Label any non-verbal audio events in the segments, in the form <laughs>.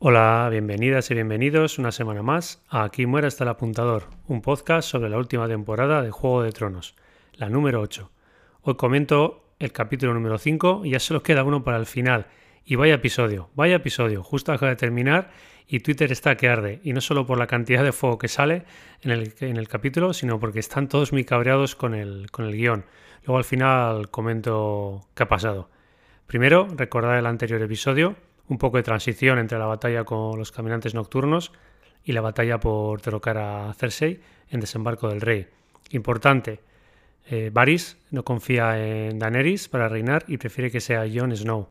Hola, bienvenidas y bienvenidos una semana más a Aquí muere hasta el apuntador, un podcast sobre la última temporada de Juego de Tronos, la número 8. Hoy comento el capítulo número 5 y ya solo queda uno para el final. Y vaya episodio, vaya episodio, justo acaba de terminar y Twitter está que arde. Y no solo por la cantidad de fuego que sale en el, en el capítulo, sino porque están todos muy cabreados con el, con el guion. Luego al final comento qué ha pasado. Primero, recordar el anterior episodio un poco de transición entre la batalla con los caminantes nocturnos y la batalla por derrocar a Cersei en Desembarco del Rey. Importante, eh, Varys no confía en Daenerys para reinar y prefiere que sea Jon Snow.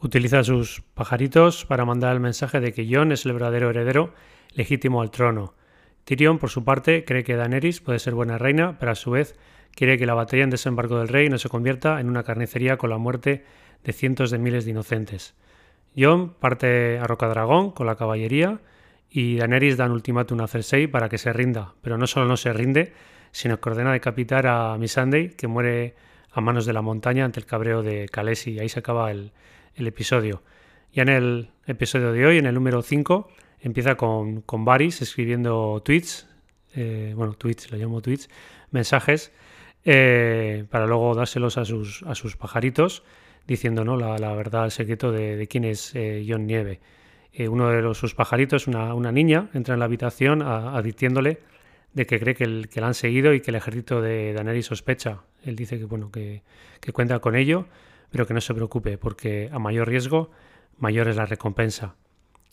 Utiliza sus pajaritos para mandar el mensaje de que Jon es el verdadero heredero legítimo al trono. Tyrion, por su parte, cree que Daenerys puede ser buena reina, pero a su vez quiere que la batalla en Desembarco del Rey no se convierta en una carnicería con la muerte de cientos de miles de inocentes. Jon parte a Rocadragón con la caballería y Daenerys da un ultimátum a Cersei para que se rinda, pero no solo no se rinde, sino que ordena decapitar a Missandei, que muere a manos de la montaña ante el cabreo de Khaleesi, y ahí se acaba el, episodio. Ya en el episodio de hoy, en el número 5, empieza con, con Varys escribiendo tweets, eh, bueno, tweets, lo llamo tweets, mensajes, eh, para luego dárselos a sus, a sus pajaritos diciendo ¿no? la, verdad, el secreto de, quién es eh, John Nieve. Eh, uno de los, sus pajaritos, una, una, niña, entra en la habitación advirtiéndole de que cree que, el, que la han seguido y que el ejército de Daenerys sospecha. Él dice que, bueno, que, que, cuenta con ello, pero que no se preocupe, porque a mayor riesgo, mayor es la recompensa.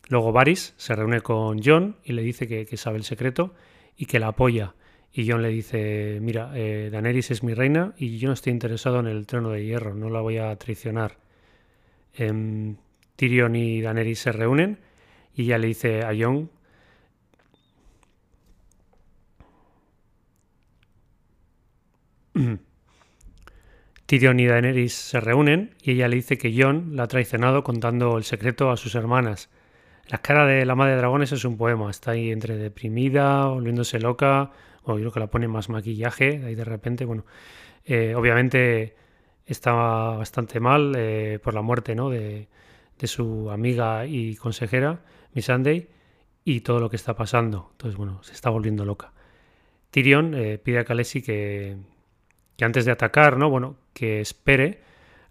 Luego Varys se reúne con John y le dice que, que sabe el secreto y que la apoya y John le dice, mira, eh, Daenerys es mi reina y yo no estoy interesado en el trono de hierro, no la voy a traicionar. Em, Tyrion y Daenerys se reúnen y ella le dice a Jon <clears throat> Tyrion y Daenerys se reúnen y ella le dice que Jon la ha traicionado contando el secreto a sus hermanas. La cara de la madre de dragones es un poema, está ahí entre deprimida, volviéndose loca, o yo creo que la pone más maquillaje, ahí de repente, bueno, eh, obviamente estaba bastante mal eh, por la muerte ¿no? de, su amiga y consejera, Miss Sunday, y todo lo que está pasando. Entonces, bueno, se está volviendo loca. Tyrion eh, pide a Khaleesi que, que, antes de atacar, ¿no? Bueno, que espere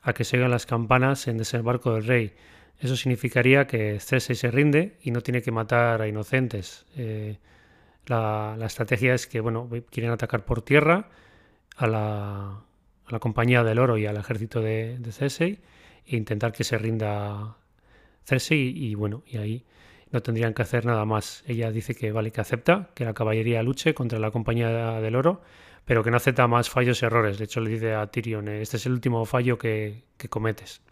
a que se oigan las campanas en desembarco del rey. Eso significaría que Cersei se rinde y no tiene que matar a inocentes. La, estrategia es que bueno, quieren atacar por tierra a la, compañía del oro y al ejército de, de Cersei e intentar que se rinda Cersei y, bueno, y ahí no tendrían que hacer nada más. Ella dice que vale, que acepta que la caballería luche contra la compañía del oro, pero que no acepta más fallos y errores. De hecho, le dice a Tyrion, eh, este es el último fallo que, cometes.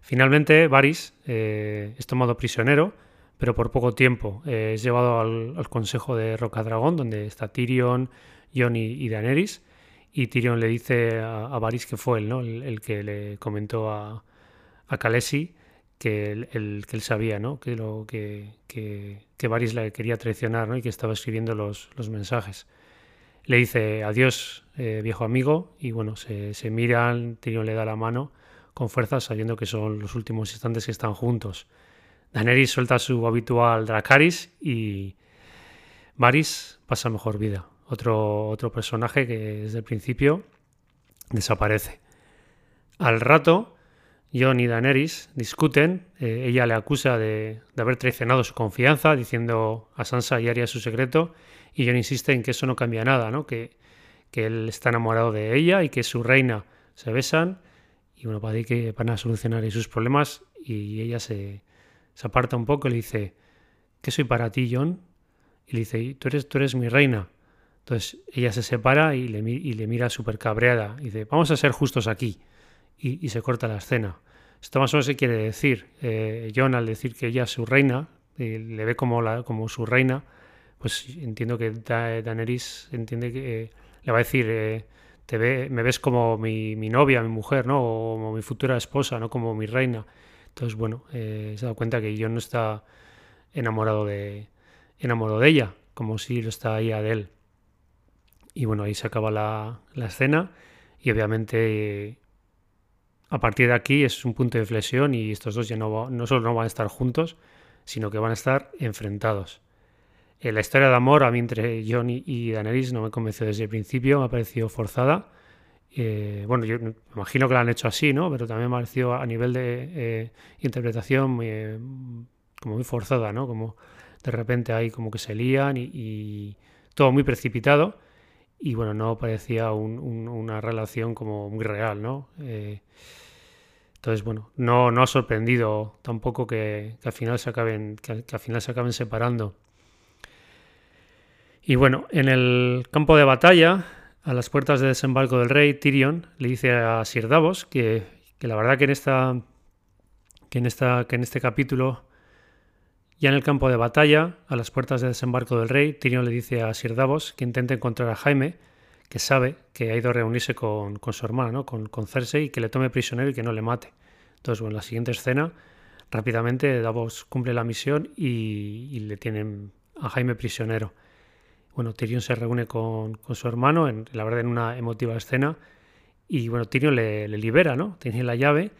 Finalmente, Varys eh, es tomado prisionero pero por poco tiempo. Eh, es llevado al, consejo de Rocadragón, donde está Tyrion, Jon y, Daenerys, y Tyrion le dice a, Varys que fue él, ¿no? el, que le comentó a, a Khaleesi que él, sabía ¿no? que, lo, que, le quería traicionar y que estaba escribiendo los, los mensajes. Le dice adiós, eh, viejo amigo, y bueno, se, se miran, Tyrion le da la mano con fuerza, sabiendo que son los últimos instantes que están juntos. Daenerys suelta su habitual Dracarys y Varys pasa mejor vida. Otro, otro personaje que desde el principio desaparece. Al rato, Jon y Daenerys discuten. Eh, ella le acusa de, haber traicionado su confianza, diciendo a Sansa y Arya su secreto. Y Jon insiste en que eso no cambia nada, ¿no? Que, que él está enamorado de ella y que su reina se besan. Y bueno, para que van a solucionar sus problemas y ella se, se aparta un poco y le dice, ¿qué soy para ti, John? Y le dice, tú eres, tú eres mi reina. Entonces ella se separa y le, mira súper cabreada. Y dice, vamos a ser justos aquí. Y, se corta la escena. Esto más o menos se quiere decir. Eh, John, al decir que ella es su reina, y le ve como, la, como su reina, pues entiendo que Daenerys entiende que eh, le va a decir, eh, te ve, me ves como mi, mi, novia, mi mujer, ¿no? O como mi futura esposa, no como mi reina. Entonces, bueno, eh, se da cuenta que John no está enamorado de, enamorado de ella, como si lo está ella de él. Y bueno, ahí se acaba la, escena y obviamente a partir de aquí es un punto de inflexión y estos dos ya no, no solo no van a estar juntos, sino que van a estar enfrentados. Eh, la historia de amor a mí entre Jon y, Daenerys no me convenció desde el principio, me ha parecido forzada. Eh, bueno, yo imagino que la han hecho así, ¿no? Pero también me ha parecido a nivel de eh, interpretación muy, como muy forzada, ¿no? Como de repente ahí como que se lían y, todo muy precipitado y bueno, no parecía una relación como muy real, ¿no? entonces, bueno, no, no ha sorprendido tampoco que, al final se acaben, que al final se acaben separando. Y bueno, en el campo de batalla, a las puertas del desembarco del rey, Tyrion le dice a Sir Davos que, la verdad que en esta que en esta que en este capítulo ya en el campo de batalla, a las puertas del desembarco del rey, Tyrion le dice a Sir Davos que intente encontrar a Jaime, que sabe que ha ido a reunirse con, su hermana, ¿no? con, con, Cersei, y que le tome prisionero y que no le mate. Entonces, bueno, en la siguiente escena, rápidamente Davos cumple la misión y, y le tienen a Jaime prisionero bueno, Tyrion se reúne con, su hermano, la verdad en una emotiva escena, y bueno, Tyrion le, libera, ¿no? Tiene la llave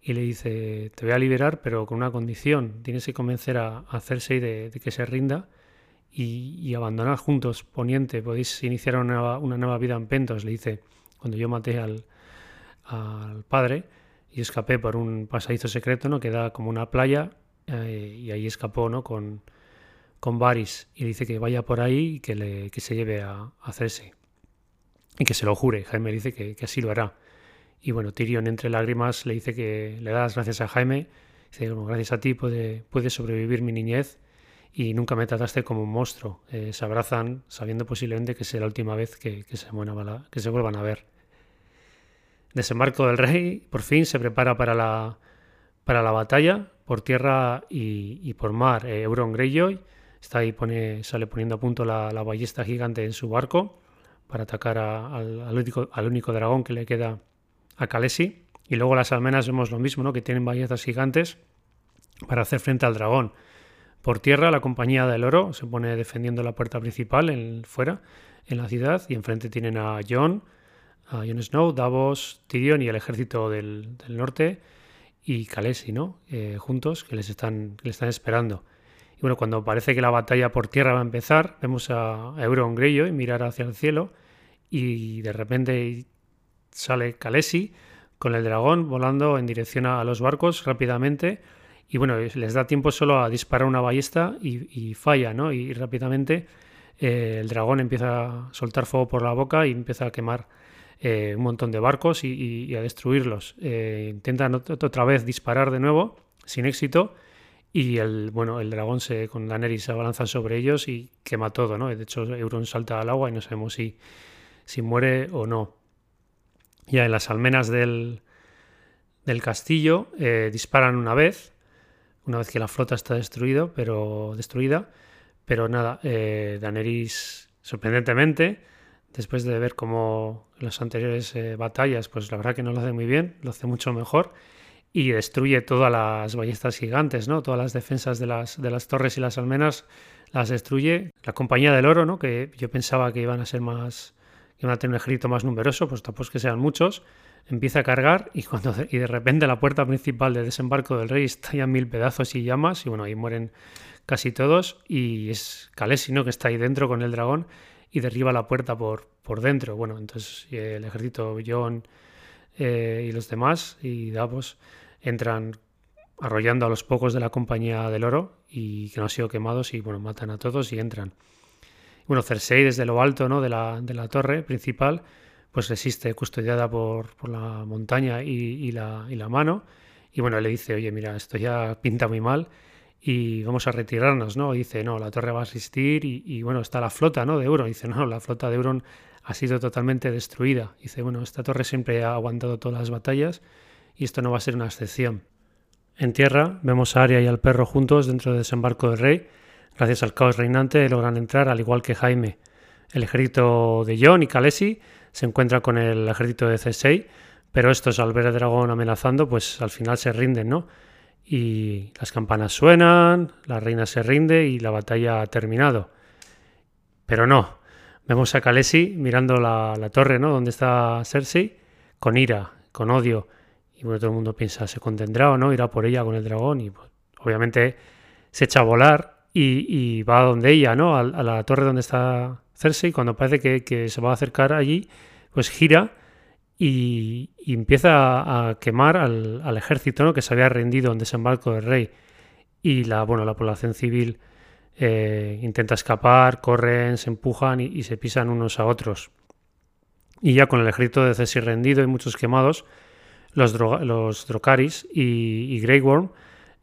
y le dice, te voy a liberar, pero con una condición, tienes que convencer a, a Cersei de, que se rinda y, abandonar juntos Poniente, podéis iniciar una, nueva vida en Pentos, le dice, cuando yo maté al, al padre y escapé por un pasadizo secreto, ¿no? Que da como una playa eh, y ahí escapó, ¿no? Con, con Varys y dice que vaya por ahí y que, le, que se lleve a, a. Y que se lo jure. Jaime dice que, así lo hará. Y bueno, Tyrion entre lágrimas le dice que le da las gracias a Jaime. Dice, gracias a ti puede, sobrevivir mi niñez y nunca me trataste como un monstruo. Eh, se abrazan sabiendo posiblemente que sea la última vez que, que, se, que se vuelvan a ver. Desembarco del rey, por fin se prepara para la, para la batalla por tierra y, por mar. Eh, Euron Greyjoy Está ahí, pone, sale poniendo a punto la, ballesta gigante en su barco para atacar al, único, dragón que le queda a Kalesi. Y luego las almenas vemos lo mismo, ¿no? que tienen ballestas gigantes para hacer frente al dragón. Por tierra, la compañía del oro se pone defendiendo la puerta principal en, fuera, en la ciudad, y enfrente tienen a Jon, a Jon Snow, Davos, Tyrion y el ejército del, norte y Kalesi, ¿no? Eh, juntos, que les están, les están esperando. Y bueno, cuando parece que la batalla por tierra va a empezar, vemos a Euron Greyjoy mirar hacia el cielo y de repente sale Kalesi con el dragón volando en dirección a los barcos rápidamente y bueno, les da tiempo solo a disparar una ballesta y, falla, ¿no? Y, rápidamente eh, el dragón empieza a soltar fuego por la boca y empieza a quemar eh, un montón de barcos y, a destruirlos. Eh, intentan otra vez disparar de nuevo, sin éxito, y el, bueno, el dragón se, con Daenerys se abalanza sobre ellos y quema todo, ¿no? De hecho, Euron salta al agua y no sabemos si, si muere o no. Ya en las almenas del, del castillo eh, disparan una vez, una vez que la flota está destruido, pero, destruida, pero nada, eh, Daenerys, sorprendentemente, después de ver cómo las anteriores eh, batallas, pues la verdad que no lo hace muy bien, lo hace mucho mejor y destruye todas las ballestas gigantes, ¿no? Todas las defensas de las, de las torres y las almenas las destruye. La compañía del oro, ¿no? Que yo pensaba que iban a ser más, que iban a tener un ejército más numeroso, pues tampoco es que sean muchos. Empieza a cargar y cuando y de repente la puerta principal de desembarco del rey está ya mil pedazos y llamas y bueno, ahí mueren casi todos y es Kalesi, ¿no? Que está ahí dentro con el dragón y derriba la puerta por, por dentro. Bueno, entonces el ejército John eh, y los demás y Davos entran arrollando a los pocos de la compañía del oro y que no han sido quemados y bueno, matan a todos y entran. Bueno, Cersei desde lo alto ¿no? de, la, de la torre principal pues resiste custodiada por, por la montaña y, la, y, la, mano y bueno, le dice, oye, mira, esto ya pinta muy mal y vamos a retirarnos, ¿no? dice, no, la torre va a resistir y, y, bueno, está la flota, ¿no? De Euron. dice, no, la flota de Euron ha sido totalmente destruida. dice, bueno, esta torre siempre ha aguantado todas las batallas y esto no va a ser una excepción. En tierra vemos a Arya y al perro juntos dentro del desembarco del rey. Gracias al caos reinante logran entrar al igual que Jaime. El ejército de Jon y Khaleesi se encuentra con el ejército de Cersei, pero estos al ver al dragón amenazando, pues al final se rinden, ¿no? Y las campanas suenan, la reina se rinde y la batalla ha terminado. Pero no, vemos a Khaleesi mirando la, la torre, ¿no? Donde está Cersei, con ira, con odio, y bueno, todo el mundo piensa, ¿se contendrá o no? Irá por ella con el dragón. Y pues, obviamente se echa a volar y, va a donde ella, ¿no? A, la torre donde está Cersei. Cuando parece que, se va a acercar allí, pues gira y, empieza a, quemar al, ejército, ¿no? Que se había rendido en desembarco del rey. Y la, bueno, la población civil eh, intenta escapar, corren, se empujan y, se pisan unos a otros. Y ya con el ejército de Cersei rendido y muchos quemados, los, los Drocaris y, Grey Worm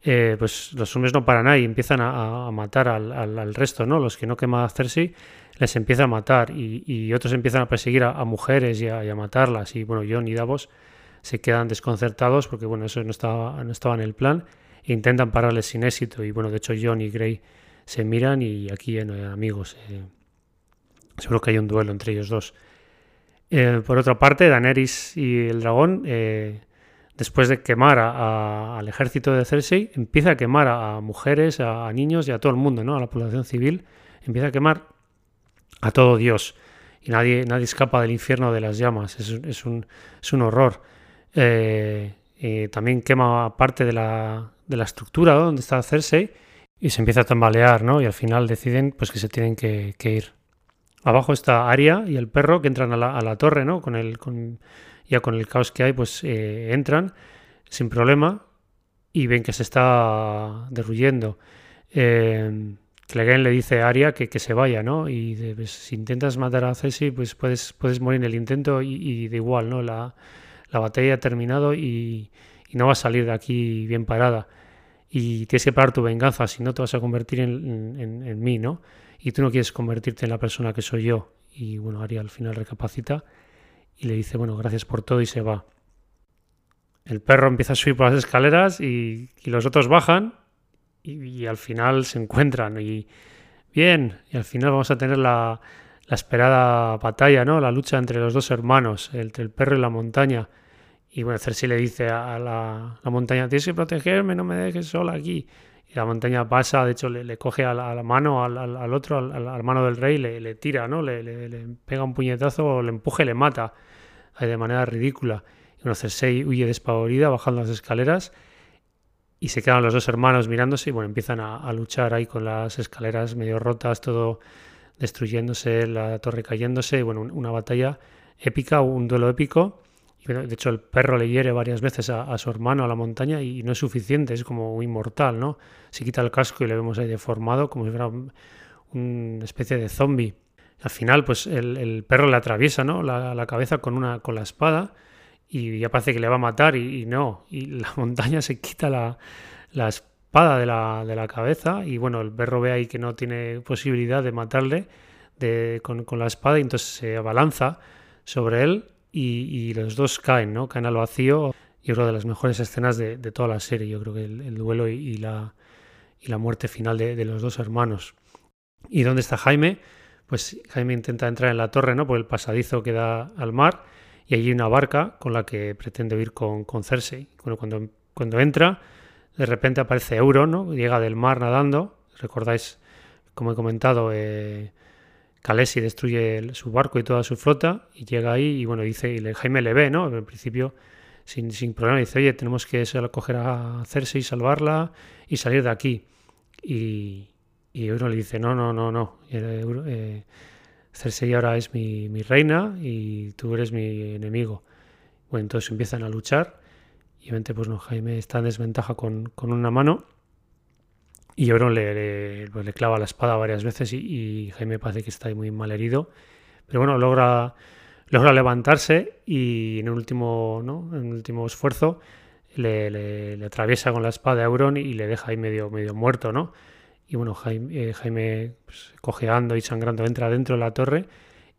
eh, pues los hombres no paran ahí, empiezan a, matar al, resto, ¿no? Los que no quema Cersei les empieza a matar y, otros empiezan a perseguir a, mujeres y a, matarlas. Y bueno, Jon y Davos se quedan desconcertados porque bueno, eso no estaba, no estaba en el plan e intentan pararles sin éxito. Y bueno, de hecho Jon y Grey se miran y aquí en amigos. Eh, seguro que hay un duelo entre ellos dos. Eh, por otra parte, Daenerys y el dragón después de quemar al ejército de Cersei, empieza a quemar a, mujeres, a, niños y a todo el mundo, ¿no? A la población civil, empieza a quemar a todo Dios. Y nadie, nadie escapa del infierno de las llamas. Es, un, horror. Eh, también quema parte de la, estructura donde está Cersei y se empieza a tambalear, ¿no? Y al final deciden pues, que se tienen que, ir. Abajo está Aria y el perro que entran a la, torre, ¿no? Con el, con, ya con el caos que hay, pues eh, entran sin problema y ven que se está derruyendo. Eh, Clegane le dice a Arya que, que, se vaya, ¿no? Y pues, si intentas matar a Cersei, pues puedes, puedes morir en el intento y, de igual, ¿no? La, la, batalla ha terminado y, y, no vas a salir de aquí bien parada. Y tienes que parar tu venganza, si no te vas a convertir en, en, en, mí, ¿no? Y tú no quieres convertirte en la persona que soy yo. Y bueno, Arya al final recapacita y le dice, bueno, gracias por todo y se va. El perro empieza a subir por las escaleras y, los otros bajan y, al final se encuentran y bien, y al final vamos a tener la, esperada batalla, ¿no? La lucha entre los dos hermanos, entre el perro y la montaña. Y bueno, Cersei le dice a la, montaña, tienes que protegerme, no me dejes sola aquí. La montaña pasa, de hecho le, coge a la, mano al, otro, al, hermano del rey, le, le tira, ¿no? Le, le, pega un puñetazo, le empuja y le mata de manera ridícula. Y bueno, Cersei huye despavorida bajando las escaleras y se quedan los dos hermanos mirándose y bueno, empiezan a, luchar ahí con las escaleras medio rotas, todo destruyéndose, la torre cayéndose, y bueno, una batalla épica, un duelo épico. De hecho, el perro le hiere varias veces a, su hermano a la montaña y no es suficiente, es como inmortal, ¿no? Se quita el casco y le vemos ahí deformado, como si fuera una especie de zombie. Al final, pues el, perro le atraviesa ¿no? la, cabeza con, una, con la espada y ya parece que le va a matar y, no. Y la <laughs> montaña se quita la, espada de la, cabeza y bueno, el perro ve ahí que no tiene posibilidad de matarle con, la espada y entonces se abalanza sobre él y, los dos caen, ¿no? Caen al vacío. Yo creo de las mejores escenas de, toda la serie. Yo creo que el, duelo y, la, y la muerte final de, los dos hermanos. ¿Y dónde está Jaime? pues Jaime intenta entrar en la torre, ¿no? Por el pasadizo que da al mar y allí hay una barca con la que pretende ir con, con Cersei. Bueno, cuando, cuando entra, de repente aparece Euron, ¿no? Llega del mar nadando. Recordáis, como he comentado, eh, Khaleesi destruye su barco y toda su flota y llega ahí y bueno, dice, y Jaime le ve, ¿no? En principio, sin, sin problema, dice, oye, tenemos que coger a Cersei, salvarla y salir de aquí. Y, y Euron le dice, no, no, no, no. Eh, Cersei ahora es mi, reina y tú eres mi enemigo. Bueno, entonces empiezan a luchar y obviamente pues no, Jaime está en desventaja con, una mano y Euron le, pues, le, clava la espada varias veces y, Jaime parece que está muy mal herido. Pero bueno, logra, logra levantarse y en el último, ¿no? en último esfuerzo le, atraviesa con la espada a Euron y le deja ahí medio, medio muerto, ¿no? Y bueno, Jaime, eh, pues, cojeando y sangrando entra dentro de la torre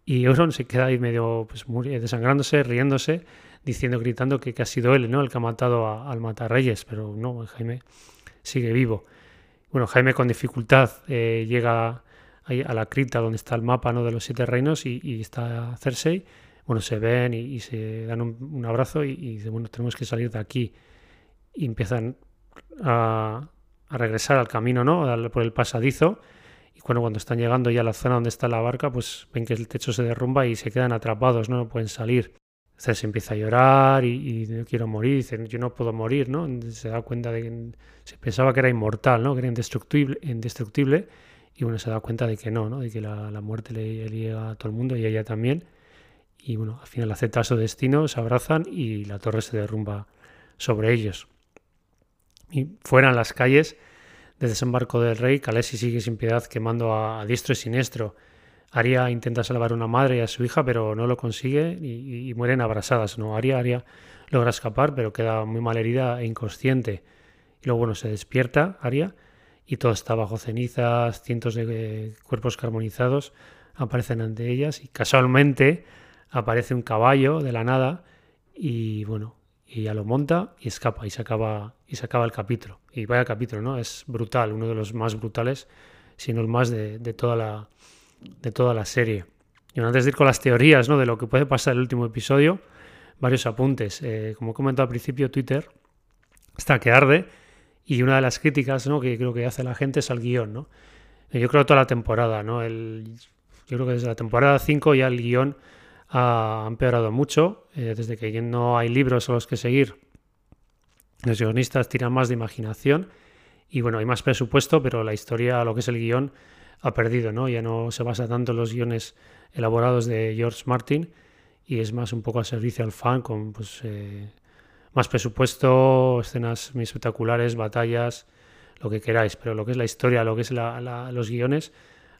y Euron se queda ahí medio pues, desangrándose, riéndose, diciendo, gritando que, ha sido él, ¿no? El que ha matado al Matarreyes, pero no, Jaime sigue vivo. Bueno, Jaime con dificultad eh, llega a la cripta donde está el mapa ¿no? de los siete reinos y, está Cersei. Bueno, se ven y, se dan un, abrazo y, y dicen, bueno, tenemos que salir de aquí. Y empiezan a, regresar al camino, ¿no? Por el pasadizo. Y cuando, cuando están llegando ya a la zona donde está la barca, pues ven que el techo se derrumba y se quedan atrapados, ¿no? No pueden salir. Se empieza a llorar y, no quiero morir, dice, yo no puedo morir, ¿no? Se da cuenta de que se pensaba que era inmortal, ¿no? Que era indestructible, indestructible y bueno, se da cuenta de que no, ¿no? De que la, la muerte le, llega a todo el mundo y a ella también. Y bueno, al final acepta su destino, se abrazan y la torre se derrumba sobre ellos. Y fuera en las calles de desembarco del rey, Calesi sigue sin piedad quemando a, diestro y siniestro. Aria intenta salvar a una madre y a su hija, pero no lo consigue y, mueren abrasadas. ¿no? Aria, Aria logra escapar, pero queda muy mal herida e inconsciente. Y luego, bueno, se despierta Aria y todo está bajo cenizas, cientos de cuerpos carbonizados aparecen ante ellas y casualmente aparece un caballo de la nada y bueno, y ya lo monta y escapa y se acaba y se acaba el capítulo. Y vaya capítulo, ¿no? Es brutal, uno de los más brutales, si no el más de, toda la de toda la serie. Y antes de ir con las teorías, ¿no? De lo que puede pasar en el último episodio, varios apuntes. Eh, como he comentado al principio, Twitter está que arde y una de las críticas, ¿no? Que creo que hace la gente es al guion, ¿no? Eh, yo creo toda la temporada, ¿no? El, yo creo que desde la temporada 5 ya el guion ha empeorado mucho, eh, desde que no hay libros a los que seguir. Los guionistas tiran más de imaginación y bueno, hay más presupuesto, pero la historia, lo que es el guion, ha perdido, ¿no? Ya no se basa tanto en los guiones elaborados de George Martin y es más un poco al servicio al fan con pues eh, más presupuesto, escenas muy espectaculares, batallas, lo que queráis, pero lo que es la historia, lo que es los guiones,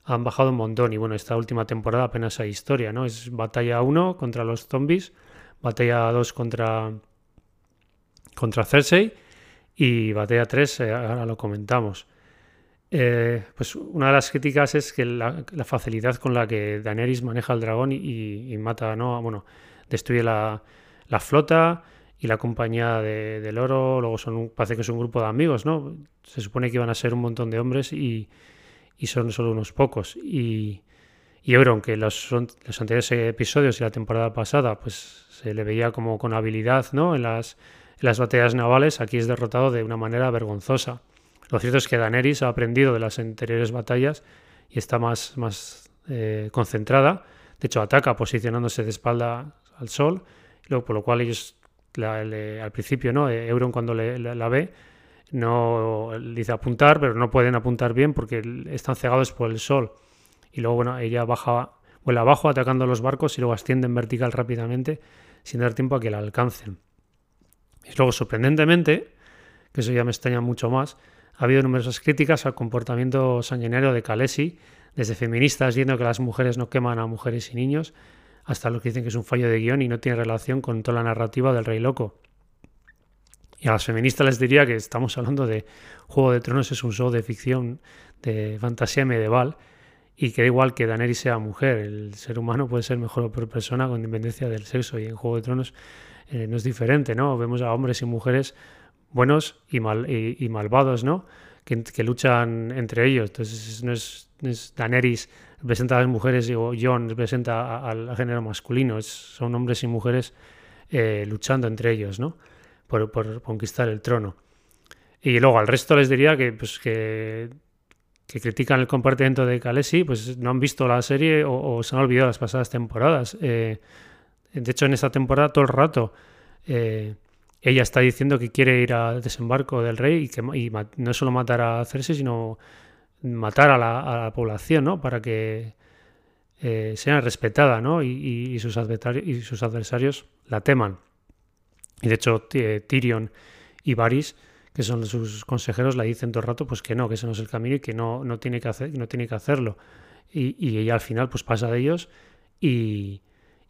han bajado un montón y bueno, esta última temporada apenas hay historia, ¿no? Es batalla 1 contra los zombies, batalla 2 contra, contra Cersei y batalla 3, eh, ahora lo comentamos. Eh, pues una de las críticas es que la, facilidad con la que Daenerys maneja al dragón y, mata, ¿no? Bueno, destruye la, flota y la compañía de, del oro, luego son, parece que es un grupo de amigos, ¿no? Se supone que iban a ser un montón de hombres y, son solo unos pocos. Y, y Euron, que los, los anteriores episodios y la temporada pasada, pues se le veía como con habilidad ¿no? en, las, las batallas navales, aquí es derrotado de una manera vergonzosa. Lo cierto es que Daenerys ha aprendido de las anteriores batallas y está más, más eh, concentrada. De hecho, ataca posicionándose de espalda al sol, por lo cual ellos al principio, ¿no? Euron cuando la ve, no dice apuntar, pero no pueden apuntar bien porque están cegados por el sol. Y luego, bueno, ella baja, vuela abajo atacando los barcos y luego asciende en vertical rápidamente sin dar tiempo a que la alcancen. Y luego, sorprendentemente, que eso ya me extraña mucho más, ha habido numerosas críticas al comportamiento sanguinario de Kalesi, desde feministas diciendo que las mujeres no queman a mujeres y niños, hasta los que dicen que es un fallo de guion y no tiene relación con toda la narrativa del Rey Loco. Y a las feministas les diría que estamos hablando de Juego de Tronos, es un show de ficción, de fantasía medieval, y que da igual que Daenerys sea mujer, el ser humano puede ser mejor o peor persona con independencia del sexo, y en Juego de Tronos eh, no es diferente, ¿no? Vemos a hombres y mujeres buenos y, mal, y, malvados, ¿no? Que, luchan entre ellos. Entonces no es, Daenerys representa a las mujeres y Jon representa al género masculino, son hombres y mujeres eh, luchando entre ellos, ¿no? por, conquistar el trono. Y luego al resto les diría que, pues, que, critican el comportamiento de Kalesi, pues no han visto la serie o, se han olvidado las pasadas temporadas. Eh, de hecho, en esta temporada todo el rato eh, ella está diciendo que quiere ir al desembarco del rey y que y no solo matar a Cersei, sino matar a la, población, ¿no? Para que eh, sea respetada, ¿no? Y, sus y adversarios la teman. Y de hecho, Tyrion y Varys, que son sus consejeros, le dicen todo el rato pues que no, que ese no es el camino y que no, no, tiene, que hacer, no tiene que hacerlo. Y, ella al final pues pasa de ellos y,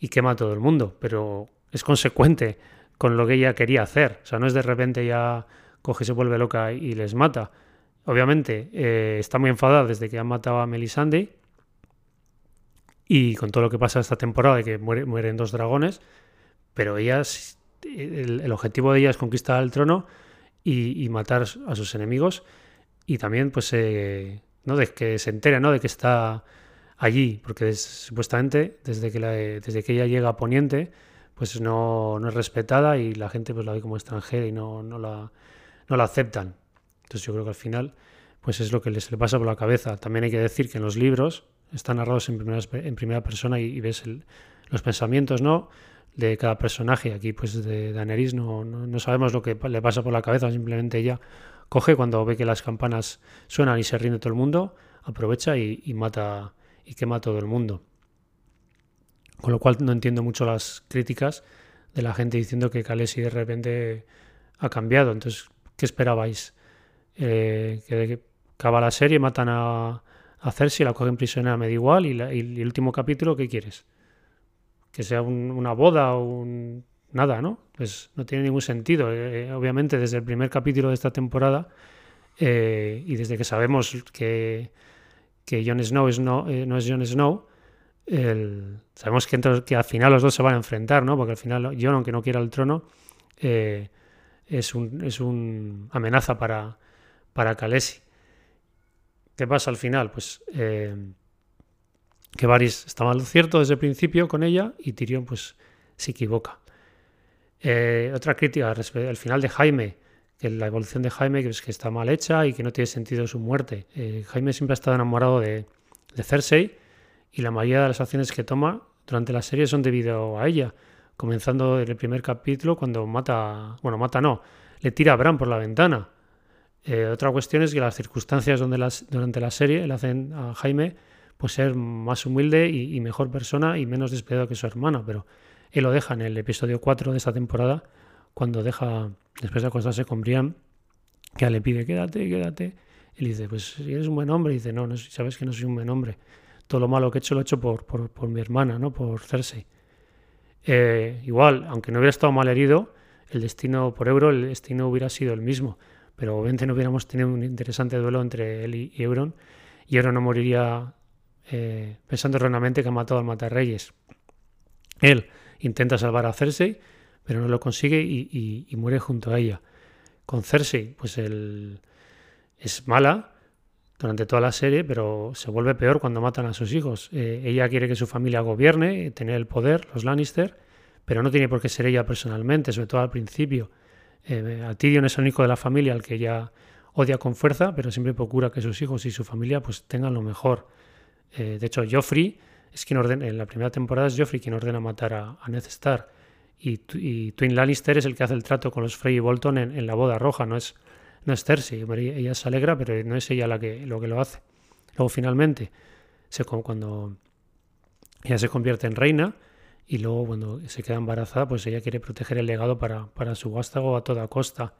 quema a todo el mundo. Pero es consecuente con lo que ella quería hacer. O sea, no es de repente ya coge, se vuelve loca y les mata. Obviamente eh, está muy enfadada desde que han matado a Melisandre y con todo lo que pasa esta temporada de que mueren dos dragones, pero ella el, objetivo de ella es conquistar el trono y, matar a sus enemigos y también pues eh, no de que se entere ¿no? de que está allí porque supuestamente desde que, desde que ella llega a Poniente pues no, no, es respetada y la gente pues la ve como extranjera y no, no, la, no la aceptan entonces yo creo que al final pues es lo que les le pasa por la cabeza también hay que decir que en los libros están narrados en primera, en primera persona y, ves los pensamientos no de cada personaje. Aquí, pues de Daenerys no, no, sabemos lo que le pasa por la cabeza, simplemente ella coge cuando ve que las campanas suenan y se rinde todo el mundo, aprovecha y, mata y quema a todo el mundo. Con lo cual no entiendo mucho las críticas de la gente diciendo que Khaleesi de repente ha cambiado. Entonces, ¿qué esperabais? Eh, que acaba la serie, matan a, a Cersei, la cogen prisionera, me da igual, y, el último capítulo, ¿qué quieres? Que sea una boda o un... nada, ¿no? Pues no tiene ningún sentido. Eh, obviamente, desde el primer capítulo de esta temporada, eh, y desde que sabemos que, que Jon Snow no, eh, no es Jon Snow, sabemos que, que, al final los dos se van a enfrentar, ¿no? Porque al final Jon, aunque no quiera el trono, es un, es un amenaza para, para Khaleesi. ¿Qué pasa al final? Pues eh, que Varys estaba lo cierto desde el principio con ella y Tyrion pues se equivoca. Eh, otra crítica al final de Jaime, que la evolución de Jaime que es que está mal hecha y que no tiene sentido su muerte. Eh, Jaime siempre ha estado enamorado de, de, Cersei y la mayoría de las acciones que toma durante la serie son debido a ella. Comenzando en el primer capítulo cuando mata, bueno, mata no, le tira a Bran por la ventana. Eh, otra cuestión es que las circunstancias donde las, durante la serie le hacen a Jaime pues ser más humilde y, mejor persona y menos despedido que su hermano, pero él lo deja en el episodio 4 de esta temporada, cuando deja, después de acostarse con Brian, que le pide quédate, quédate. Él dice, pues eres un buen hombre, y dice, no, no, sabes que no soy un buen hombre. Todo lo malo que he hecho lo he hecho por, por, mi hermana, ¿no? Por Cersei. Eh, igual, aunque no hubiera estado mal herido, el destino por Euro, el destino hubiera sido el mismo pero obviamente no hubiéramos tenido un interesante duelo entre él y Euron, y Euron no moriría eh, pensando erróneamente que ha matado al Matarreyes. Él intenta salvar a Cersei, pero no lo consigue y, muere junto a ella. Con Cersei, pues él es mala durante toda la serie, pero se vuelve peor cuando matan a sus hijos. Eh, ella quiere que su familia gobierne, tener el poder, los Lannister, pero no tiene por qué ser ella personalmente, sobre todo al principio. Eh, a es el único de la familia al que ella odia con fuerza, pero siempre procura que sus hijos y su familia pues tengan lo mejor. Eh, de hecho, Joffrey es quien ordena, en la primera temporada es Joffrey quien ordena matar a, Ned Stark. Y, Twin Lannister es el que hace el trato con los Frey y Bolton en, la boda roja, no es, no es Cersei. Ella se alegra, pero no es ella la que, lo que lo hace. Luego, finalmente, se, cuando ella se convierte en reina, y luego cuando se queda embarazada, pues ella quiere proteger el legado para, para su vástago a toda costa.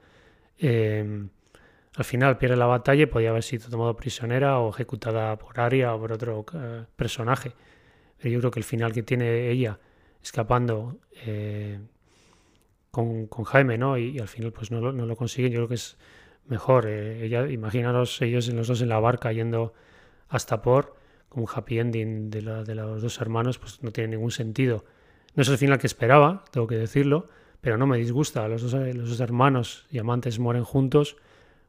Em, al final pierde la batalla y podía haber sido tomado prisionera o ejecutada por Arya o por otro eh, personaje. Pero yo creo que el final que tiene ella escapando eh, con, con, Jaime, ¿no? Y, al final pues no lo, no lo, consiguen, yo creo que es mejor. Eh, ella, imaginaros ellos los dos en la barca yendo hasta por un happy ending de, de los dos hermanos, pues no tiene ningún sentido. No es el final que esperaba, tengo que decirlo, pero no me disgusta. Los dos, los dos hermanos y amantes mueren juntos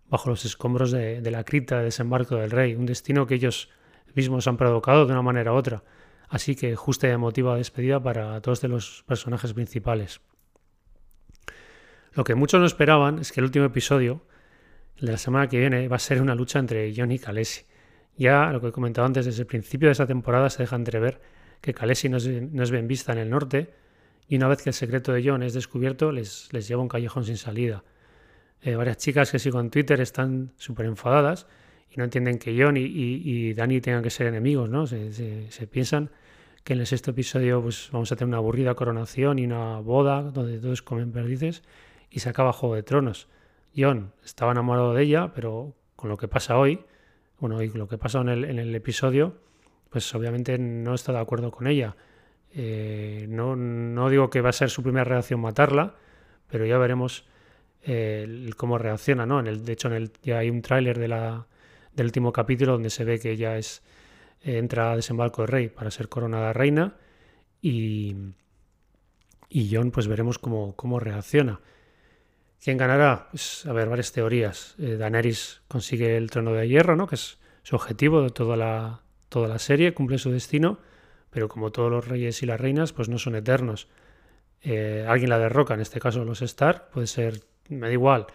bajo los escombros de, la cripta de desembarco del rey, un destino que ellos mismos han provocado de una manera u otra. Así que justa y emotiva despedida para todos de los personajes principales. Lo que muchos no esperaban es que el último episodio, la semana que viene, va a ser una lucha entre John y Khaleesi. Ya lo que he comentado antes, desde el principio de esta temporada se deja entrever que Khaleesi no es, bien vista en el norte y una vez que el secreto de John es descubierto les, les lleva un callejón sin salida. Eh, varias chicas que sigo en Twitter están súper enfadadas y no entienden que John y, y, Dani tengan que ser enemigos, ¿no? Se, se, piensan que en el sexto episodio pues, vamos a tener una aburrida coronación y una boda donde todos comen perdices y se acaba Juego de Tronos. John estaba enamorado de ella, pero con lo que pasa hoy, bueno, y lo que pasa en el, en el episodio, pues obviamente no está de acuerdo con ella. Eh, no, digo que va a ser su primera reacción matarla, pero ya veremos eh, cómo reacciona, ¿no? En el, de hecho, en el, ya hay un tráiler de del último capítulo donde se ve que ella es eh, entra a desembarco de rey para ser coronada reina y, y John pues veremos cómo, cómo reacciona. ¿Quién ganará? Pues a ver, varias teorías. Daenerys consigue el trono de hierro, ¿no? Que es su objetivo de toda la, toda la serie, cumple su destino, pero como todos los reyes y las reinas, pues no son eternos. Eh, alguien la derroca, en este caso los Stark, puede ser, me da igual,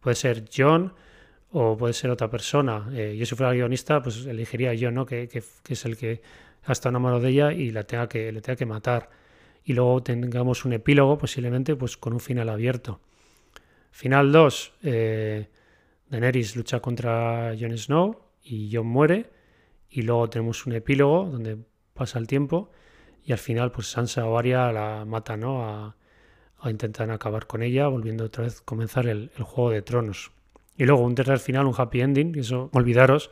puede ser John o puede ser otra persona. Eh, yo si fuera guionista, pues elegiría John, ¿no? que, es el que ha estado enamorado de ella y la tenga que, le tenga que matar. y luego tengamos un epílogo posiblemente pues con un final abierto. Final 2, eh, Daenerys lucha contra Jon Snow y Jon muere y luego tenemos un epílogo donde pasa el tiempo y al final pues Sansa o Arya la mata ¿no? a, intentar acabar con ella, volviendo otra vez a comenzar el, Juego de Tronos. Y luego un tercer final, un happy ending, eso, olvidaros,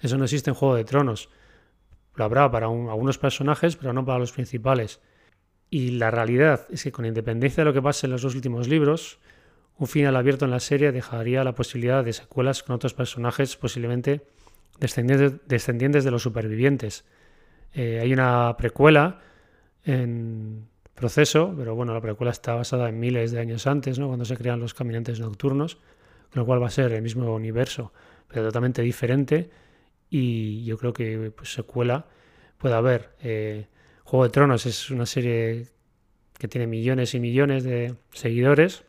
eso no existe en Juego de Tronos. Lo habrá para algunos personajes, pero no para los principales. Y la realidad es que con independencia de lo que pase en los dos últimos libros, un final abierto en la serie dejaría la posibilidad de secuelas con otros personajes posiblemente descendientes, de los supervivientes. Eh, hay una precuela en proceso, pero bueno, la precuela está basada en miles de años antes, ¿no? cuando se crean los caminantes nocturnos, con lo cual va a ser el mismo universo, pero totalmente diferente. Y yo creo que pues, secuela puede haber. Eh, Juego de Tronos es una serie que tiene millones y millones de seguidores.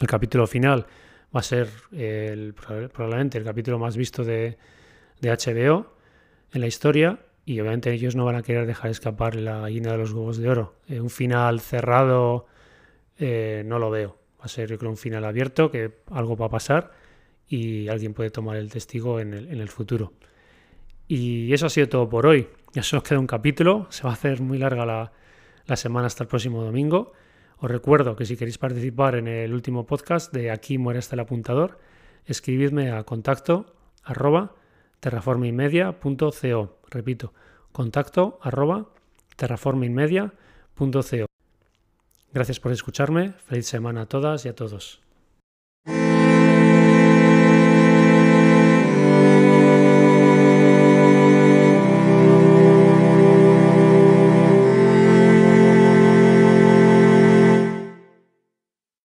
El capítulo final va a ser el, probablemente el capítulo más visto de, HBO en la historia y obviamente ellos no van a querer dejar escapar la gallina de los huevos de oro. Eh, un final cerrado eh, no lo veo. Va a ser yo creo un final abierto que algo va a pasar y alguien puede tomar el testigo en el, en el futuro. Y eso ha sido todo por hoy. Ya solo queda un capítulo. Se va a hacer muy larga la, la semana hasta el próximo domingo. Os recuerdo que si queréis participar en el último podcast de Aquí muere hasta el apuntador, escribidme a contacto arroba. Repito, contacto arroba. Gracias por escucharme. Feliz semana a todas y a todos.